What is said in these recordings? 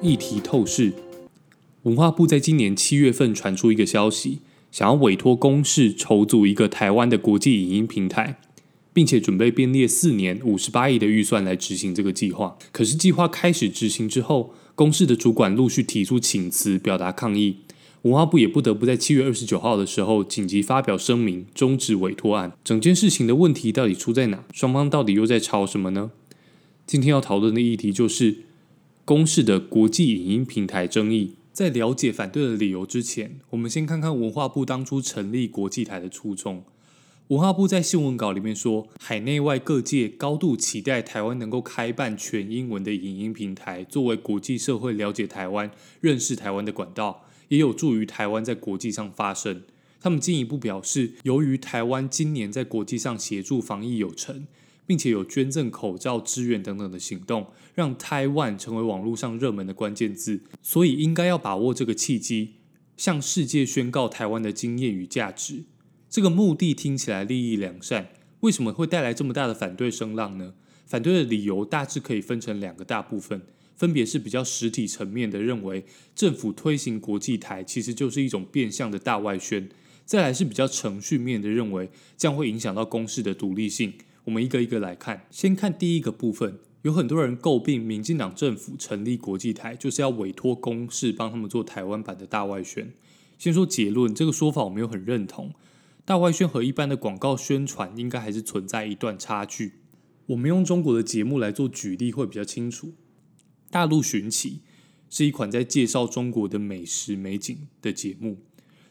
议题议题透视。文化部在今年七月份传出一个消息，想要委托公视筹组一个台湾的国际影音平台，并且准备编列四年五十八亿的预算来执行这个计划。可是计划开始执行之后，公视的主管陆续提出请辞，表达抗议。文化部也不得不在七月二十九号的时候紧急发表声明，终止委托案。整件事情的问题到底出在哪？双方到底又在吵什么呢？今天要讨论的议题就是公视的国际影音平台争议。在了解反对的理由之前，我们先看看文化部当初成立国际台的初衷。文化部在新闻稿里面说，海内外各界高度期待台湾能够开办全英文的影音平台，作为国际社会了解台湾、认识台湾的管道。也有助于台湾在国际上发声。他们进一步表示，由于台湾今年在国际上协助防疫有成，并且有捐赠口罩支援等等的行动，让台湾成为网络上热门的关键字，所以应该要把握这个契机，向世界宣告台湾的经验与价值。这个目的听起来利益良善，为什么会带来这么大的反对声浪呢？反对的理由大致可以分成两个大部分。分别是比较实体层面的，认为政府推行国际台其实就是一种变相的大外宣；再来是比较程序面的，认为这样会影响到公司的独立性。我们一个一个来看，先看第一个部分，有很多人诟病民进党政府成立国际台就是要委托公事帮他们做台湾版的大外宣。先说结论，这个说法我没有很认同。大外宣和一般的广告宣传应该还是存在一段差距。我们用中国的节目来做举例会比较清楚。大陆寻奇是一款在介绍中国的美食美景的节目，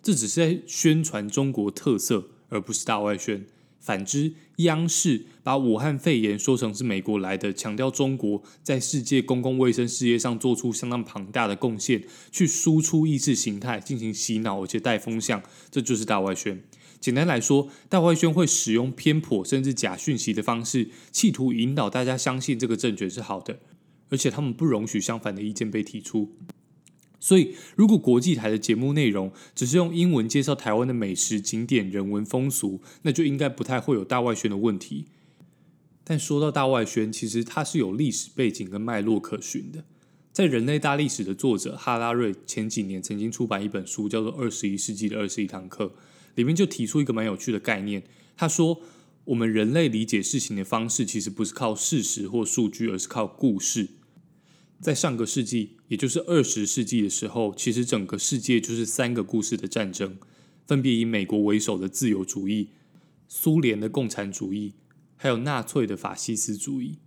这只是在宣传中国特色，而不是大外宣。反之，央视把武汉肺炎说成是美国来的，强调中国在世界公共卫生事业上做出相当庞大的贡献，去输出意识形态进行洗脑，而且带风向，这就是大外宣。简单来说，大外宣会使用偏颇甚至假讯息的方式，企图引导大家相信这个政权是好的。而且他们不容许相反的意见被提出，所以如果国际台的节目内容只是用英文介绍台湾的美食景点、人文风俗，那就应该不太会有大外宣的问题。但说到大外宣，其实它是有历史背景跟脉络可循的。在《人类大历史》的作者哈拉瑞前几年曾经出版一本书，叫做《二十一世纪的二十一堂课》，里面就提出一个蛮有趣的概念。他说。我们人类理解事情的方式，其实不是靠事实或数据，而是靠故事。在上个世纪，也就是二十世纪的时候，其实整个世界就是三个故事的战争，分别以美国为首的自由主义、苏联的共产主义，还有纳粹的法西斯主义。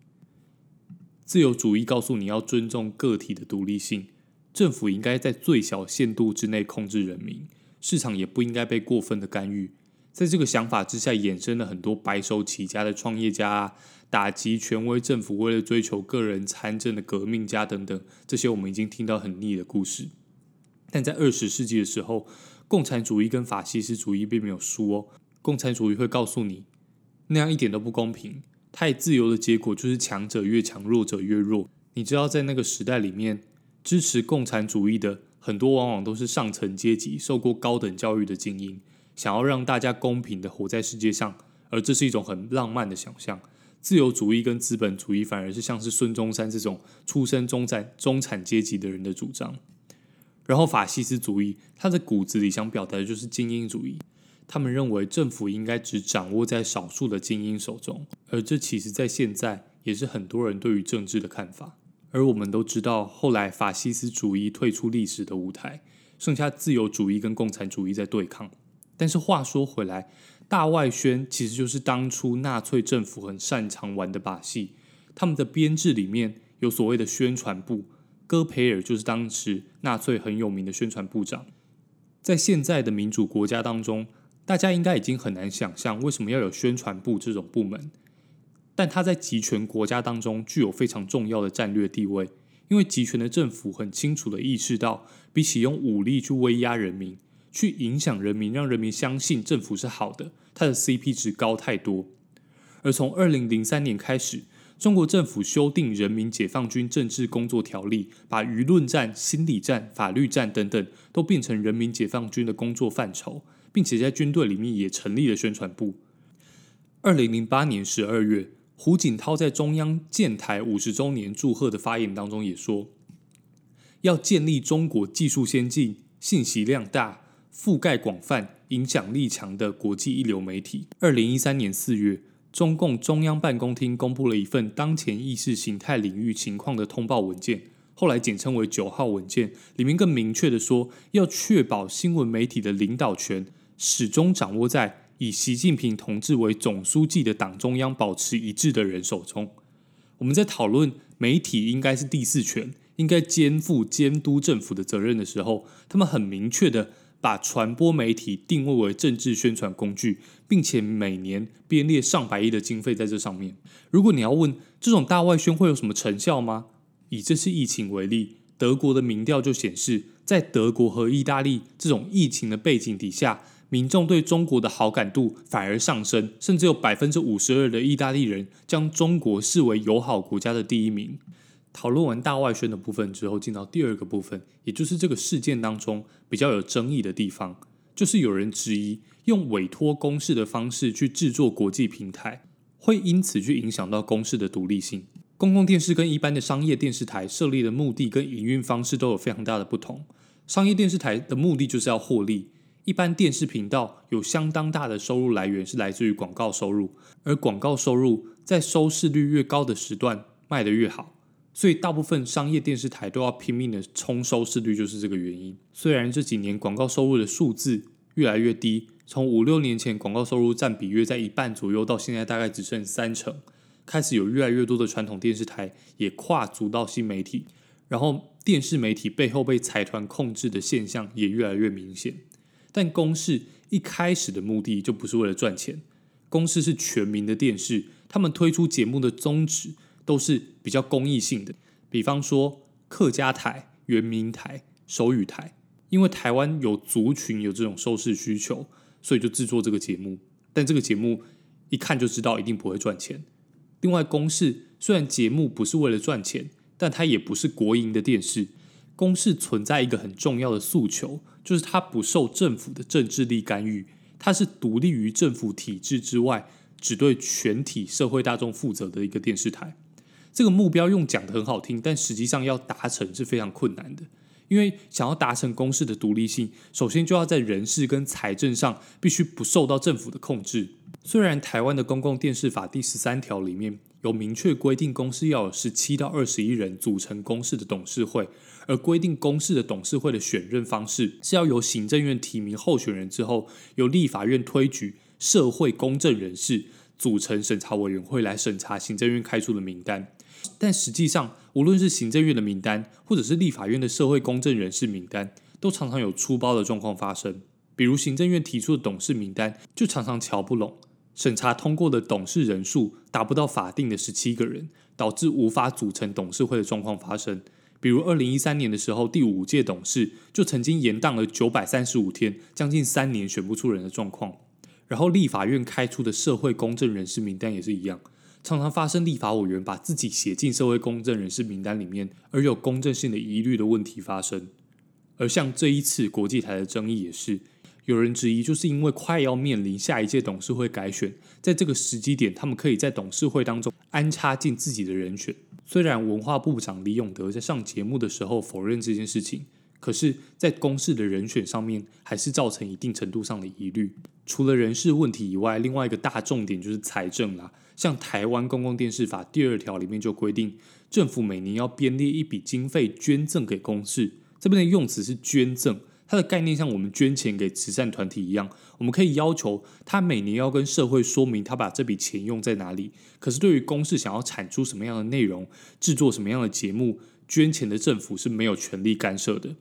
自由主义告诉你要尊重个体的独立性，政府应该在最小限度之内控制人民，市场也不应该被过分的干预。在这个想法之下，衍生了很多白手起家的创业家，打击权威政府，为了追求个人参政的革命家等等，这些我们已经听到很腻的故事。但在二十世纪的时候，共产主义跟法西斯主义并没有输哦。共产主义会告诉你，那样一点都不公平，太自由的结果就是强者越强，弱者越弱。你知道，在那个时代里面，支持共产主义的很多往往都是上层阶级，受过高等教育的精英。想要让大家公平的活在世界上，而这是一种很浪漫的想象。自由主义跟资本主义反而是像是孙中山这种出身中产中产阶级的人的主张。然后法西斯主义，他的骨子里想表达的就是精英主义。他们认为政府应该只掌握在少数的精英手中，而这其实在现在也是很多人对于政治的看法。而我们都知道，后来法西斯主义退出历史的舞台，剩下自由主义跟共产主义在对抗。但是话说回来，大外宣其实就是当初纳粹政府很擅长玩的把戏。他们的编制里面有所谓的宣传部，戈培尔就是当时纳粹很有名的宣传部长。在现在的民主国家当中，大家应该已经很难想象为什么要有宣传部这种部门。但他在集权国家当中具有非常重要的战略地位，因为集权的政府很清楚的意识到，比起用武力去威压人民。去影响人民，让人民相信政府是好的，它的 CP 值高太多。而从二零零三年开始，中国政府修订《人民解放军政治工作条例》，把舆论战、心理战、法律战等等都变成人民解放军的工作范畴，并且在军队里面也成立了宣传部。二零零八年十二月，胡锦涛在中央建台五十周年祝贺的发言当中也说，要建立中国技术先进、信息量大、覆盖广泛、影响力强的国际一流媒体。二零一三年四月，中共中央办公厅公布了一份当前意识形态领域情况的通报文件。后来简称为九号文件，里面更明确的说，要确保新闻媒体的领导权始终掌握在以习近平同志为总书记的党中央保持一致的人手中。我们在讨论媒体应该是第四权，应该肩负监督政府的责任的时候，他们很明确的把传播媒体定位为政治宣传工具，并且每年编列上百亿的经费在这上面。如果你要问这种大外宣会有什么成效吗？以这次疫情为例，德国的民调就显示，在德国和意大利这种疫情的背景底下，民众对中国的好感度反而上升，甚至有百分之五十二的意大利人将中国视为友好国家的第一名。讨论完大外宣的部分之后，进到第二个部分，也就是这个事件当中比较有争议的地方，就是有人质疑用委托公式的方式去制作国际平台，会因此去影响到公式的独立性。公共电视跟一般的商业电视台设立的目的跟营运方式都有非常大的不同。商业电视台的目的就是要获利，一般电视频道有相当大的收入来源是来自于广告收入，而广告收入在收视率越高的时段卖得越好，所以大部分商业电视台都要拼命的冲收视率，就是这个原因。虽然这几年广告收入的数字越来越低，从五六年前广告收入占比约在一半左右，到现在大概只剩三成。开始有越来越多的传统电视台也跨足到新媒体，然后电视媒体背后被财团控制的现象也越来越明显。但公视一开始的目的就不是为了赚钱，公视是全民的电视，他们推出节目的宗旨都是比较公益性的，比方说客家台、原民台、手语台，因为台湾有族群有这种收视需求，所以就制作这个节目。但这个节目一看就知道一定不会赚钱。另外，公视虽然节目不是为了赚钱，但它也不是国营的电视。公视存在一个很重要的诉求，就是它不受政府的政治力干预，它是独立于政府体制之外，只对全体社会大众负责的一个电视台。这个目标用讲的很好听，但实际上要达成是非常困难的。因为想要达成公司的独立性，首先就要在人事跟财政上必须不受到政府的控制。虽然台湾的公共电视法第十三条里面有明确规定，公司要有十七到二十一人组成公司的董事会，而规定公司的董事会的选任方式是要由行政院提名候选人之后，由立法院推举社会公正人士组成审查委员会来审查行政院开出的名单。但实际上，无论是行政院的名单，或者是立法院的社会公正人士名单，都常常有出包的状况发生。比如行政院提出的董事名单，就常常瞧不拢，审查通过的董事人数达不到法定的十七个人，导致无法组成董事会的状况发生。比如二零一三年的时候，第五届董事就曾经延宕了九百三十五天，将近三年选不出人的状况。然后立法院开出的社会公正人士名单也是一样。常常发生立法委员把自己写进社会公正人士名单里面，而有公正性的疑虑的问题发生。而像这一次国际台的争议也是，有人质疑，就是因为快要面临下一届董事会改选，在这个时机点，他们可以在董事会当中安插进自己的人选。虽然文化部长李永德在上节目的时候否认这件事情。可是，在公示的人选上面，还是造成一定程度上的疑虑。除了人事问题以外，另外一个大重点就是财政啦。像台湾公共电视法第二条里面就规定，政府每年要编列一笔经费捐赠给公视。这边的用词是捐赠，它的概念像我们捐钱给慈善团体一样，我们可以要求他每年要跟社会说明他把这笔钱用在哪里。可是对于公视想要产出什么样的内容，制作什么样的节目，捐钱的政府是没有权利干涉的。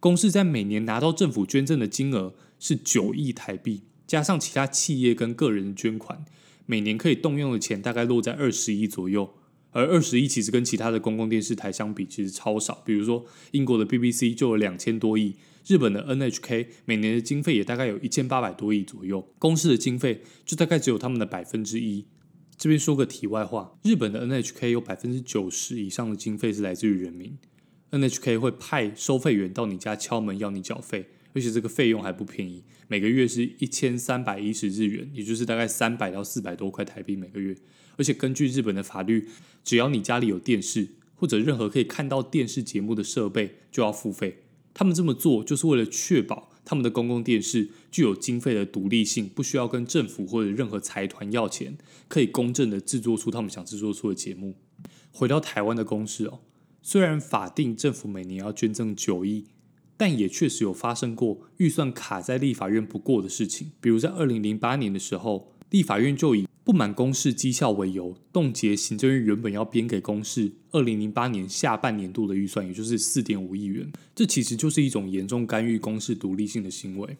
公司在每年拿到政府捐赠的金额是九亿台币，加上其他企业跟个人捐款，每年可以动用的钱大概落在二十亿左右。而二十亿其实跟其他的公共电视台相比，其实超少。比如说英国的 BBC 就有两千多亿，日本的 NHK 每年的经费也大概有一千八百多亿左右。公司的经费就大概只有他们的百分之一。这边说个题外话，日本的 NHK 有百分之九十以上的经费是来自于人民。NHK 会派收费员到你家敲门要你缴费，而且这个费用还不便宜，每个月是一千三百一十日元，也就是大概三百到四百多块台币每个月。而且根据日本的法律，只要你家里有电视或者任何可以看到电视节目的设备，就要付费。他们这么做就是为了确保他们的公共电视具有经费的独立性，不需要跟政府或者任何财团要钱，可以公正的制作出他们想制作出的节目。回到台湾的公视哦，虽然法定政府每年要捐赠九亿，但也确实有发生过预算卡在立法院不过的事情。比如在二零零八年的时候，立法院就以不满公示绩效为由，冻结行政院原本要编给公视二零零八年下半年度的预算，也就是四点五亿元。这其实就是一种严重干预公视独立性的行为。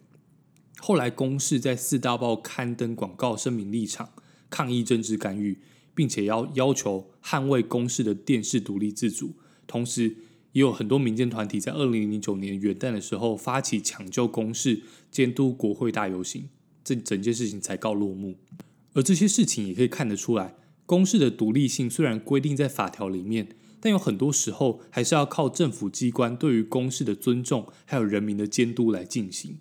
后来公视在四大报刊登广告声明立场，抗议政治干预。并且要要求捍卫公视的电视独立自主，同时也有很多民间团体在二零零九年元旦的时候发起抢救公视、监督国会大游行，这整件事情才告落幕。而这些事情也可以看得出来，公视的独立性虽然规定在法条里面，但有很多时候还是要靠政府机关对于公视的尊重，还有人民的监督来进行。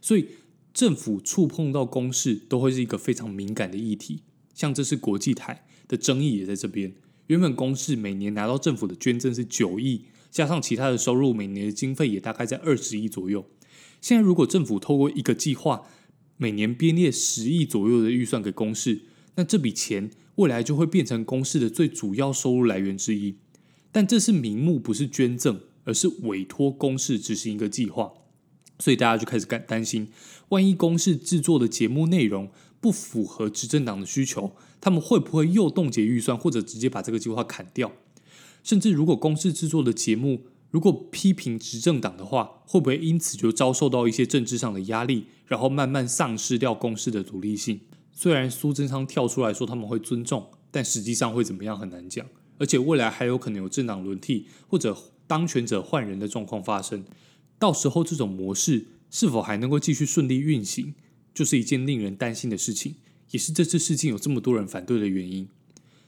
所以政府触碰到公视都会是一个非常敏感的议题，像这是国际台。的争议也在这边。原本公视每年拿到政府的捐赠是九亿，加上其他的收入，每年的经费也大概在二十亿左右。现在如果政府透过一个计划，每年编列十亿左右的预算给公视，那这笔钱未来就会变成公视的最主要收入来源之一。但这是名目，不是捐赠，而是委托公视执行一个计划。所以大家就开始担担心，万一公视制作的节目内容不符合执政党的需求，他们会不会又冻结预算，或者直接把这个计划砍掉？甚至如果公视制作的节目如果批评执政党的话，会不会因此就遭受到一些政治上的压力，然后慢慢丧失掉公视的独立性？虽然苏贞昌跳出来说他们会尊重，但实际上会怎么样很难讲。而且未来还有可能有政党轮替或者当权者换人的状况发生。到时候这种模式是否还能够继续顺利运行，就是一件令人担心的事情，也是这次事件有这么多人反对的原因。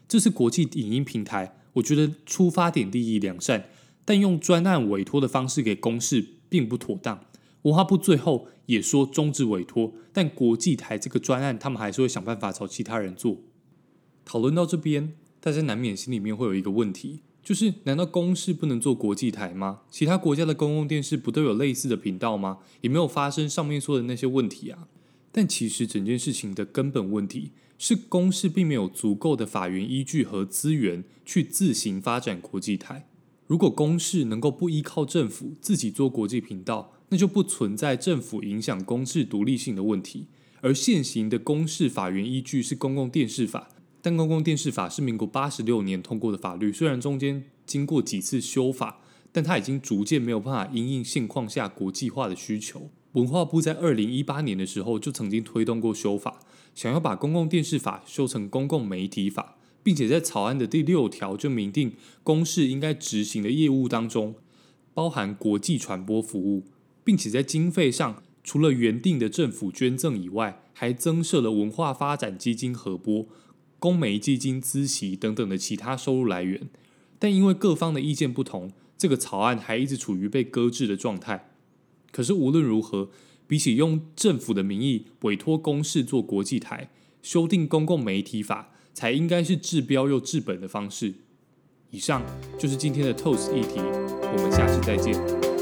这是国际影音平台，我觉得出发点利益良善，但用专案委托的方式给公示并不妥当。文化部最后也说终止委托，但国际台这个专案，他们还是会想办法找其他人做。讨论到这边，大家难免心里面会有一个问题。就是，难道公视不能做国际台吗？其他国家的公共电视不都有类似的频道吗？也没有发生上面说的那些问题啊。但其实整件事情的根本问题是，公视并没有足够的法源依据和资源去自行发展国际台。如果公视能够不依靠政府自己做国际频道，那就不存在政府影响公视独立性的问题。而现行的公视法源依据是公共电视法。但公共电视法是民国八十六年通过的法律，虽然中间经过几次修法，但它已经逐渐没有办法因应现况下国际化的需求。文化部在二零一八年的时候就曾经推动过修法，想要把公共电视法修成公共媒体法，并且在草案的第六条就明定，公视应该执行的业务当中包含国际传播服务，并且在经费上除了原定的政府捐赠以外，还增设了文化发展基金合拨。公媒基金、资息等等的其他收入来源，但因为各方的意见不同，这个草案还一直处于被搁置的状态。可是无论如何，比起用政府的名义委托公事做国际台，修订公共媒体法，才应该是治标又治本的方式。以上就是今天的 Toast 议题，我们下期再见。